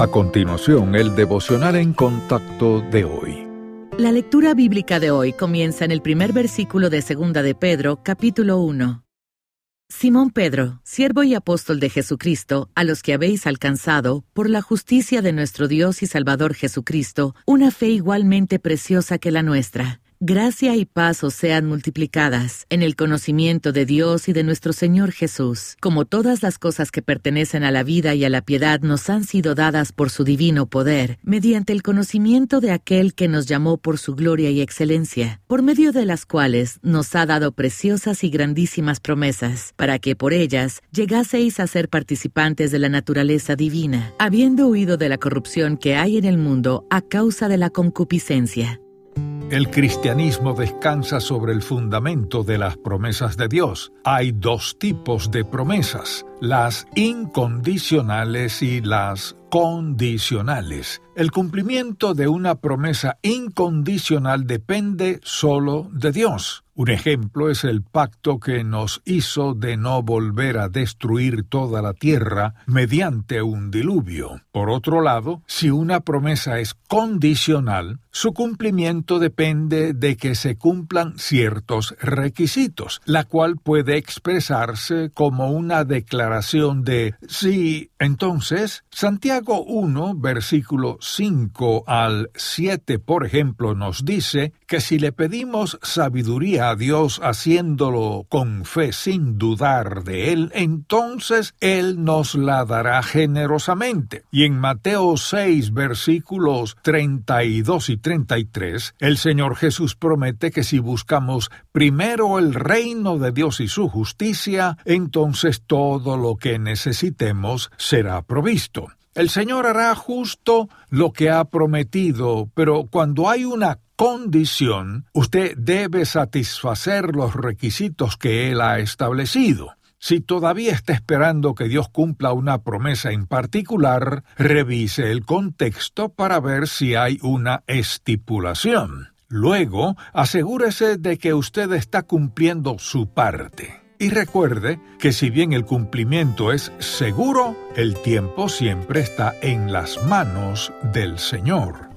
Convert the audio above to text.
A continuación, el devocional en contacto de hoy. La lectura bíblica de hoy comienza en el primer versículo de Segunda de Pedro, capítulo 1. Simón Pedro, siervo y apóstol de Jesucristo, a los que habéis alcanzado, por la justicia de nuestro Dios y Salvador Jesucristo, una fe igualmente preciosa que la nuestra Gracia y paz os sean multiplicadas en el conocimiento de Dios y de nuestro Señor Jesús, como todas las cosas que pertenecen a la vida y a la piedad nos han sido dadas por su divino poder, mediante el conocimiento de aquel que nos llamó por su gloria y excelencia, por medio de las cuales nos ha dado preciosas y grandísimas promesas, para que por ellas llegaseis a ser participantes de la naturaleza divina, habiendo huido de la corrupción que hay en el mundo a causa de la concupiscencia. El cristianismo descansa sobre el fundamento de las promesas de Dios. Hay dos tipos de promesas, las incondicionales y las condicionales. El cumplimiento de una promesa incondicional depende solo de Dios. Un ejemplo es el pacto que nos hizo de no volver a destruir toda la tierra mediante un diluvio. Por otro lado, si una promesa es condicional, su cumplimiento depende de que se cumplan ciertos requisitos, la cual puede expresarse como una declaración de sí. Entonces, Santiago 1, versículo 5 al 7, por ejemplo, nos dice que si le pedimos sabiduría a Dios haciéndolo con fe sin dudar de Él, entonces Él nos la dará generosamente. Y en Mateo 6, versículos 32 y 33, el Señor Jesús promete que si buscamos primero el reino de Dios y su justicia, entonces todo lo que necesitemos será provisto. El Señor hará justo lo que ha prometido, pero cuando hay una condición, usted debe satisfacer los requisitos que Él ha establecido. Si todavía está esperando que Dios cumpla una promesa en particular, revise el contexto para ver si hay una estipulación. Luego, asegúrese de que usted está cumpliendo su parte. Y recuerde que si bien el cumplimiento es seguro, el tiempo siempre está en las manos del Señor.